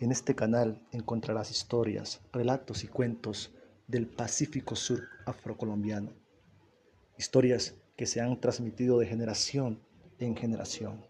En este canal encontrarás historias, relatos y cuentos del Pacífico Sur afrocolombiano. Historias que se han transmitido de generación en generación.